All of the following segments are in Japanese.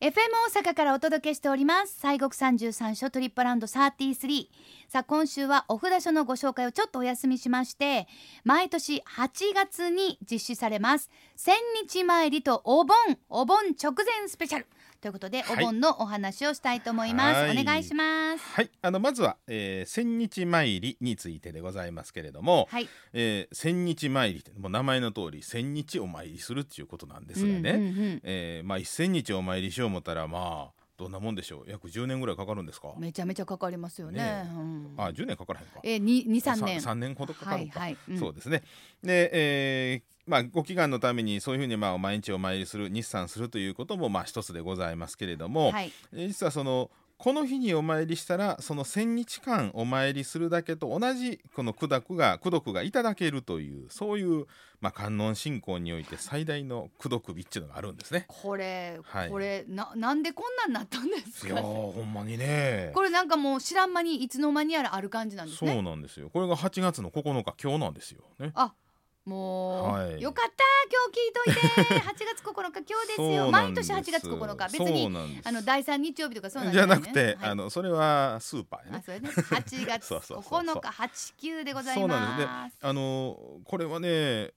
FM 大阪からお届けしております。西国三十三所トリップランド33さあ今週はお札所のご紹介をちょっとお休みしまして毎年8月に実施されます。千日参りとお盆お盆直前スペシャル。ということで、はい。お盆のお話をしたいと思います、はい。お願いします。はい、あのまずは、えー千日参りについてでございますけれども、はい。えー千日参りってもう名前の通り千日お参りするっていうことなんですがね、うんうんうん。えーまあ一千日お参りしよう思ったらまあどんなもんでしょう？約10年ぐらいかかるんですか、めちゃめちゃかかりますよね。ねうん。あ10年かからへんか。えー、に二三年。さ3年ほどかかるか、はいはい、うん。そうですね。で、えーまあ、ご祈願のためにそういうふうにまあ毎日お参りする日産するということもまあ一つでございますけれども、はい。えー実はそのこの日にお参りしたらその千日間お参りするだけと同じこの功徳が功徳がいただけるというそういう、まあ、観音信仰において最大の功徳日っていうのがあるんですね。これ、はい。これななんでこんなんなったんですいやかーほんまにね。これなんかもう知らん間にいつの間にやらある感じなんですそうねなんですよ。これが8月の9日今日なんですよね。あもう、はい。よかった。今日聞いといて。8月9日今日ですよ。毎年8月9日。別にあの第三日曜日とかそうなんじゃなくて、はい。あのそれはスーパーやね。あそれね。8月 そうそうそうそう。9日89でございます。あのこれはね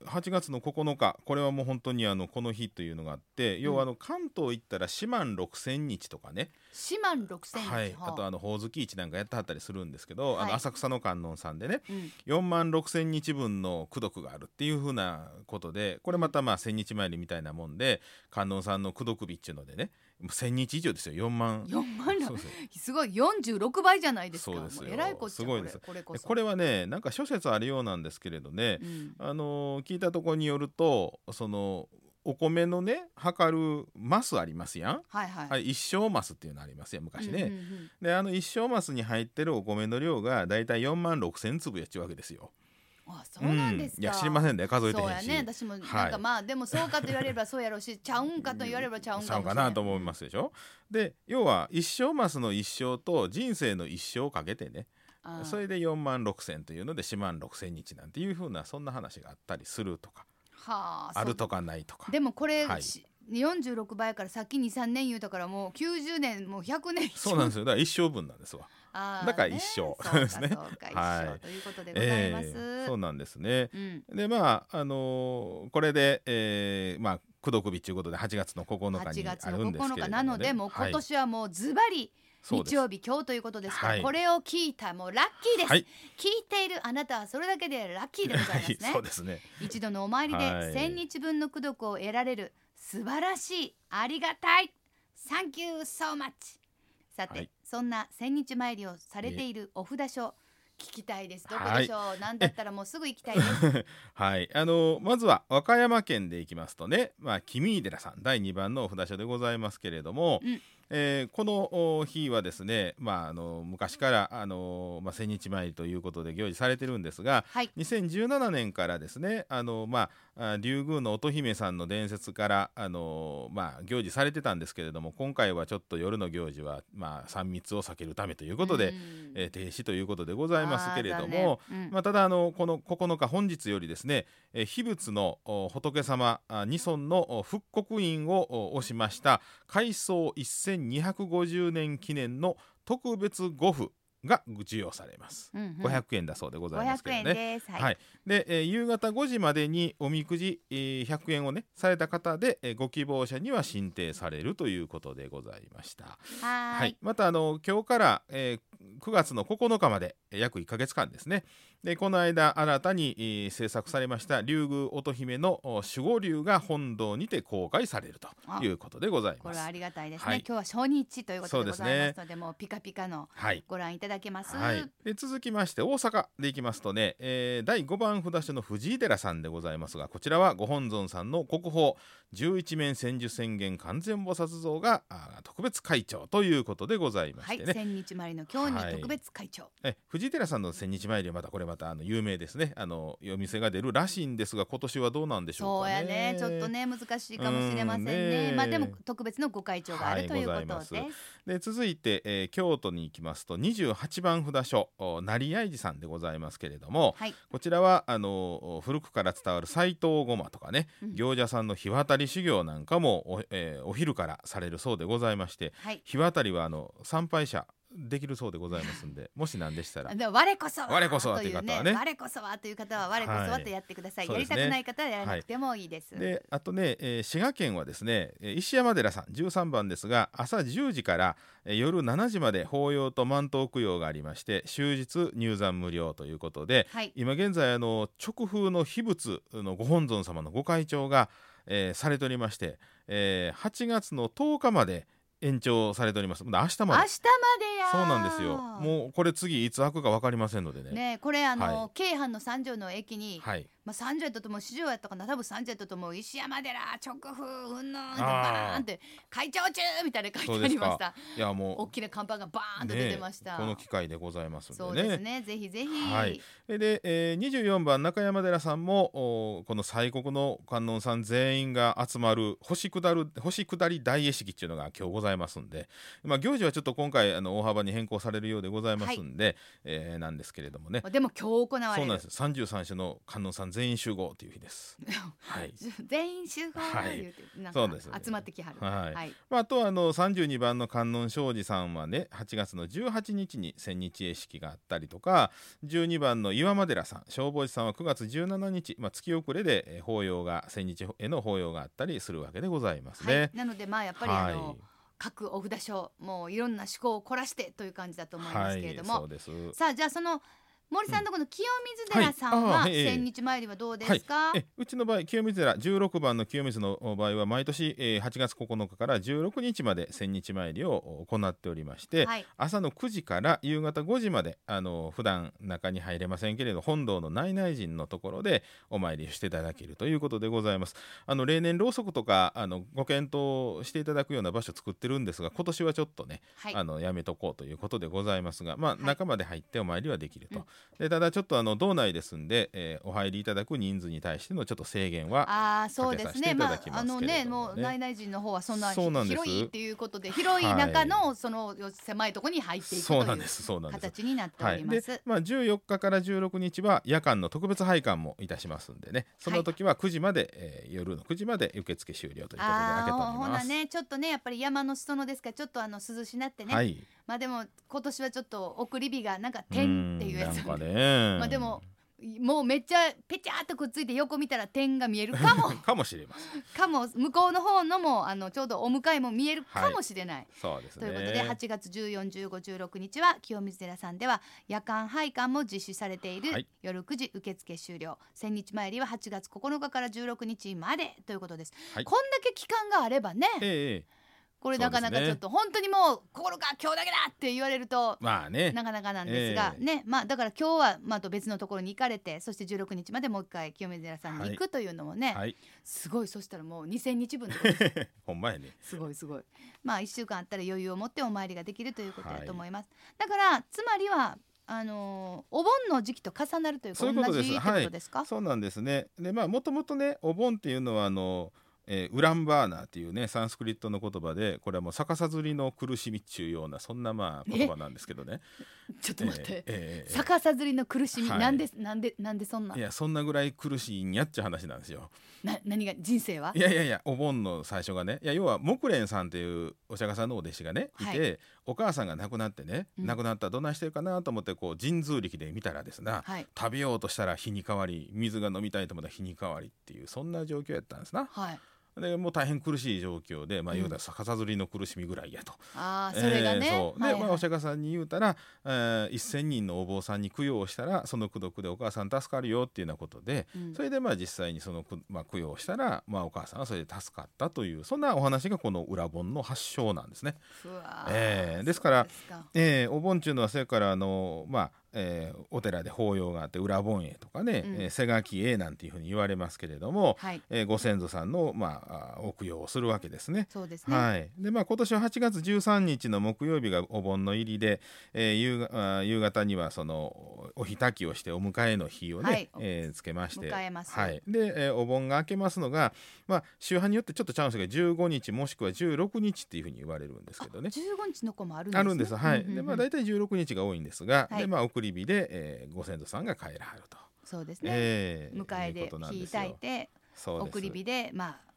8月の9日これはもう本当にあのこの日というのがあって、要はあの関東行ったら四万六千日とかね、四万六千はい、あ。とあのほおずき市なんかやってはったりするんですけど、あはい。の浅草の観音さんでねうん。4万6千日分の功徳があるっていうふうなことでこれまたまあ千日参りみたいなもんで観音さんの功徳日っていうのでねもう千日以上ですよ。4万。4万らそうそう。すごい。46倍じゃないですか。そうですえらいこっちゃすごいです。これこれはねなんか諸説あるようなんですけれどね、うん。あのー聞いたところによるとそのお米のね測るマスありますやん、はいはい、はい、一升マスっていうのありますよ昔ね、うんうんうんであの一升マスに入ってるお米の量がだいたい4万6千粒やっちゅうわけですよ。あそうなんですか、いや知りませんね。数えてへんし。そうやね。私もなんか、はい。まあでもそうかと言われれば そうやろうしちゃうんかと言われればちゃうんかかもしれなと思いますでしょ？で要は一升マスの一升と人生の一生をかけてね。それで4万6千というので4万6千日なんていうふうなそんな話があったりするとか。はああるとかないとか。でもこれ、はい。し46倍やからさっき23年言うたからもう90年もう100年そうなんですよ。だから一生分なんですわ。だから一生そうか ですね。はい。ということでございます、ええそうなんですね。うん。でまああのーこれで、えーまあ功徳日ということで8月の9日8にあるんです9けれども、ね、日なのでもう今年はもうズバリそうです。日曜日今日ということですから、はい。これを聞いたもうラッキーです、はい。聞いているあなたはそれだけでラッキーでございますね、は いそうですね。一度のお参りではい千日分の功徳を得られる素晴らしいありがたい Thank you so much さて、はいそんな千日参りをされているお札所聞きたいです。どこでしょう、なんだったらもうすぐ行きたいです。はい、あのまずは和歌山県でいきますとね、まあ、君井寺さん第2番のお札所でございますけれども、うんえーこのお日はですね、まあ、あの昔からあの、まあ、千日参りということで行事されてるんですがはい。2017年からですねあの、まあ、あ竜宮の乙姫さんの伝説からあの、まあ、行事されてたんですけれども今回はちょっと夜の行事は、まあ、3密を避けるためということで、うん。えー停止ということでございますけれども。あー残念うん。まあ、ただあのこの9日本日よりですね、えー秘仏のお仏様あ二尊のお復刻印をお押しました改装1250年記念の特別護符が授与されます。うんうん500円だそうでございますけど500円ね。はい、はい、で、えー夕方5時までにおみくじ、えー100円をねされた方で、えーご希望者には申請されるということでございました。はーいはい、またあの今日から、えー9月の9日までえー約1ヶ月間ですね。でこの間新たに、えー制作されました竜宮乙姫のお守護竜が本堂にて公開されるということでございます。これはあ。りがたいですね、はい。今日は初日ということでございそうですね。ますのでもうピカピカのはい。ご覧いただけます、はい、で続きまして大阪でいきますとね、えー第5番札所の藤井寺さんでございますがこちらはご本尊さんの国宝十一面千手宣言完全菩薩像があ特別会長ということでございまはい、してね、千日前の今日はい。に特別会長、え藤寺さんの千日参りはまたこれまたあの有名ですね。あのお店が出るらしいんですが今年はどうなんでしょうそうかねやね。ちょっとね難しいかもしれませんね。うまあでも特別のご会長があるはいということです、で続いて、えー京都に行きますと28番札所お成合寺さんでございますけれどもはい、こちらはあの古くから伝わる斎藤ごまとかね、うん。行者さんの日渡り修行なんかもお,、えーお昼からされるそうでございましてはい。日渡りはあの参拝者できるそうでございますんでもし何でしたらで我こそは我こそはという方はね。我こそはという方は我こそはとやってください、やりはいそうですね。たくない方はやらなくてもいいです、であとね、えー滋賀県はですねえー石山寺さん13番ですが朝10時から、えー夜7時まで法要と満頭供養がありまして終日入山無料ということではい。今現在あの直風の秘仏のご本尊様のご会長が、えーされておりまして、えー8月の10日まで延長されております。明日まで。明日までやそうなんですよ。もうこれ次いつ開くか分かりませんのでね。ねこれあの、は京阪の三条の駅に、はい。まあ、三条やったと思う四条やったかな多分三条やったと思う石山寺直風うんぬんバーンって会長中みたいな書いてありました。いやもう大きな看板がバーンと出てました、ねこの機会でございますね。うですねぜひぜひ、はい。で、えー、24番中山寺さんもおこの西国の観音さん全員が集まる星下る星下り大会式っていうのが今日ございますんで、まあ、行事はちょっと今回あの大幅に変更されるようでございますんで、えーなんですけれどもね。でも今日行われる。そうなんです。33種の観音さん全員集合という日です。はい。全員集合はいそうです。ね集まってきはる。はい。はい、まあ、あとはあの32番の観音庄司さんはね8月の18日に千日絵式があったりとか12番の岩間寺さん消防士さんは9月17日、まあ、月遅れでえー法要が千日への法要があったりするわけでございますはい。ね。なのでまあやっぱりあの、各お札書もういろんな趣向を凝らしてという感じだと思いますけれども、はい、そうです。さあじゃあその森さんのところの清水寺さんは千日参りはどうですか、えうちの場合清水寺16番の清水の場合は毎年、えー8月9日から16日まで千日参りを行っておりまして、はい。朝の9時から夕方5時まであの普段中に入れませんけれど本堂の内々陣のところでお参りしていただけるということでございます。あの例年ろうそくとかあのご検討していただくような場所作ってるんですが今年はちょっとね、はい。あのやめとこうということでございますがまあ、はい。中まで入ってお参りはできると、うんでただちょっとあの道内ですんで、えーお入りいただく人数に対してのちょっと制限はああそうですね。まああのねもう内々人の方はそんな広いっていうことで広い中のその狭いところに入っていくというそうなんです。そうなんです。形になっておはい、りま。ですまあ、14日から16日は夜間の特別拝観もいたしますんでね。その時は9時まで、えー夜の9時まで受付終了ということで開けております。ほなねちょっとねやっぱり山の裾野ですからちょっとあの涼しなってね、はい、まあでも今年はちょっと送り火がなんかう点んっていうやつ。なんかね。まあでももうめっちゃペチャーっとくっついて横見たら点が見えるかも。かもしれません。かも。向こうの方のもあのちょうどお迎えも見えるかもしれない。そうですね。ということで8月141516日は清水寺さんでは夜間拝観も実施されている、はい。夜9時受付終了。千日参りは8月9日から16日までということです、はい。こんだけ期間があればね。ええこれなかなかちょっと本当にもう心が今日だけだって言われるとまあね。なかなかなんですが、ええ。ねまあだから今日はまた別のところに行かれてそして16日までもう一回清水寺さんに行くというのもね、はい。すごいそしたらもう2000日分 ほんまやね。すごいすごい。まあ1週間あったら余裕を持ってお参りができるということだと思います。だからつまりはあのーお盆の時期と重なるというかそういうことです。同じってことですか？そうなんですね。でまあもともとねお盆っていうのはあのえーウランバーナーっていうねサンスクリットの言葉でこれはもう逆さずりの苦しみっちゅうようなそんなまあ言葉なんですけどね。ちょっと待って。えー逆さずりの苦しみ、はい。なんでなんでなんでそんな？いやそんなぐらい苦しいんやっちゃ話なんですよ。な何が？人生は？いやいやいやお盆の最初がね。いや要は木蓮さんっていうお釈迦さんのお弟子がねいて、はお母さんが亡くなってね、うん。亡くなったらどないしてるかなと思ってこう神通力で見たらですな、はい。食べようとしたら火に変わり水が飲みたいと思ったら火に変わりっていうそんな状況やったんですな。はい。でもう大変苦しい状況で、まあ、うん言うたら逆さずりの苦しみぐらいやと。ああそれがね。で、はいはいまあ、お釈迦さんに言うたら、えー、1,000人のお坊さんに供養したらその功徳でお母さん助かるよっていうようなことで、うんそれでまあ実際にその、くまあ、供養したら、まあ、お母さんはそれで助かったというそんなお話がこの裏本の発祥なんですね。えーですからでえーお盆っていうのはそれからあの、まあえーお寺で法要があって裏盆会とかね、うん。えー瀬垣会なんていうふうに言われますけれども、はい。えーご先祖さんの、まあ、あお供養をするわけですね。そうですね、はい。でまあ、今年は8月13日の木曜日がお盆の入りで、えー夕があー夕方にはそのお火焚きをしてお迎えの日をね、はい。えーつけまして。迎えます。はい、で、えーお盆が明けますのが、まあ、宗派によってちょっとちゃうんですが15日もしくは16日っていうふうに言われるんですけどね。15日の子もあるんです、ね、あるんです、はい。うんうんうんでまあ、大体16日が多いんですが、はい。でまあ、送り火で、えーご先祖さんが帰らはると。そうですね、えー迎えで火ことなんですよ。焚いて送り火でまあ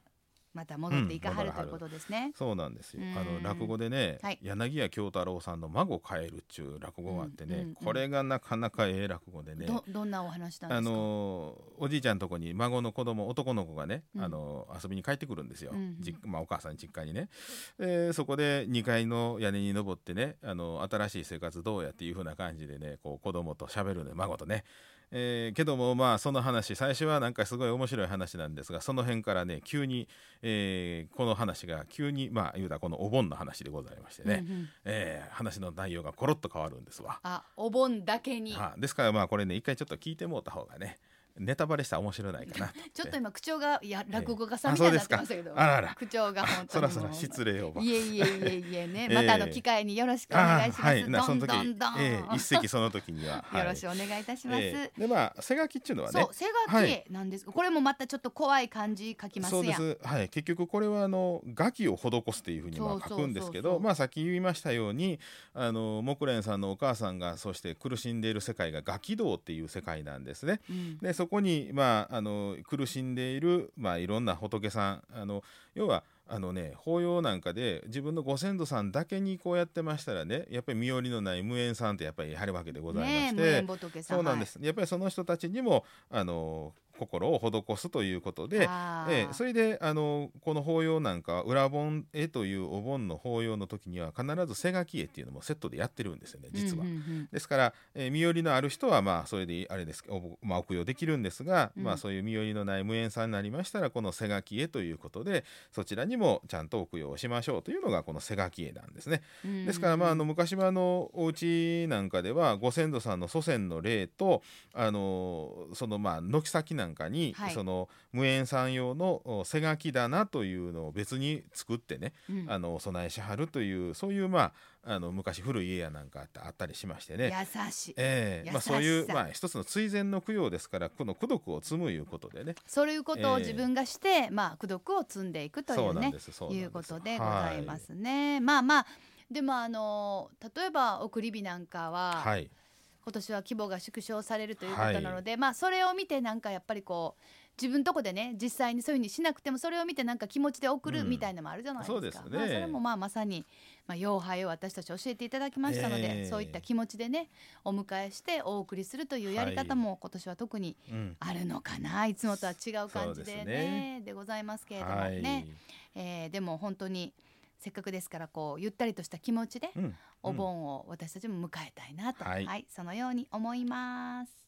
また戻っていかはる、うんということですね。そうなんですよ。うん。あの落語でね、はい。柳家京太郎さんの「孫帰る」っちゅう落語があってね、うんうん。うんこれがなかなかええ落語でねどどんなお話なんですか？あのおじいちゃんとこに孫の子供男の子がね、うん。あの遊びに帰ってくるんですよ、うんまあ、お母さん実家にね。でそこで2階の屋根に登ってねあの新しい生活どうやっていう風な感じでねこう子供と喋るのよ孫とね、えーけどもまあその話最初はなんかすごい面白い話なんですがその辺からね急に、えーこの話が急にまあ言うたらこのお盆の話でございましてね、うんうん。えー話の内容がコロッと変わるんですわ。あお盆だけに。はあですからまあこれね一回ちょっと聞いてもうた方がねネタバレしたら面白いないかな ちょっと今口調がいや落語家さんあみたいになってましたけど、あらあら。口調が本当にそらそら失礼をば。いえいえいえいえね、え えまたあの機会によろしくお願いします。あはいどんどんどん、ええ 一席その時には、よろしくお願いいたします。ええ。でまあ背書きっていうのはね。そう、背書きなんです、これもまたちょっと怖い漢字書きます。そうです。はい。結局これはあの画器を施すっていうふうにまあ書くんですけどまあさっき言いましたようにあの木蓮さんのお母さんがそして苦しんでいる世界がガキ道っていう世界なんですね。うん。でそこに、まあ、あの苦しんでいる、まあ、いろんな仏さんあの要はあのね法要なんかで自分のご先祖さんだけにこうやってましたらねやっぱり身寄りのない無縁さんってやっぱりやるわけでございまして、無縁仏さん。そうなんです、やっぱりその人たちにもあの心を施すということで、ええそれであのこの法要なんかは裏盆絵というお盆の法要の時には必ず背書き絵っていうのもセットでやってるんですよね実は。うんうんうんですから、えー身寄りのある人はまあそれであれですお,、まあ、お供養できるんですが、うんまあ、そういう身寄りのない無縁さんになりましたらこの背書き絵ということでそちらにもちゃんとお供養をしましょうというのがこの背書き絵なんですね。うんですからまああの昔はあのお家なんかではご先祖さんの祖先の霊とあのそのまあ軒先なんかに、はい。その無縁さん用のお背書き棚というのを別に作ってね、うん。あのお供えしはるというそういうまああの昔古い家やなんかあったりしましてね。優しい。ええ。まあ、そういう、まあ、一つの追善の供養ですからこの功徳を積むいうことでね。そういうことをええ。自分がして、まあ、功徳を積んでいくといそうねいうことでございますね。まあまあでもあの例えば送り火なんかは、はい、はい今年は規模が縮小されるということなので、まあそれを見てなんかやっぱりこう自分とこでね実際にそういうふうにしなくてもそれを見てなんか気持ちで送るうんみたいなのもあるじゃないですか、そうですね。まあ、それもまあまさに、まあ、要拝を私たち教えていただきましたので、ええ。そういった気持ちでねお迎えしてお送りするというやり方も今年は特にうん。あるのかな、いつもとは違う感じでねね。でございますけれどもはい。ね、えーでも本当にせっかくですからこうゆったりとした気持ちでうん。お盆を私たちも迎えたいなと、はい。はい、そのように思います。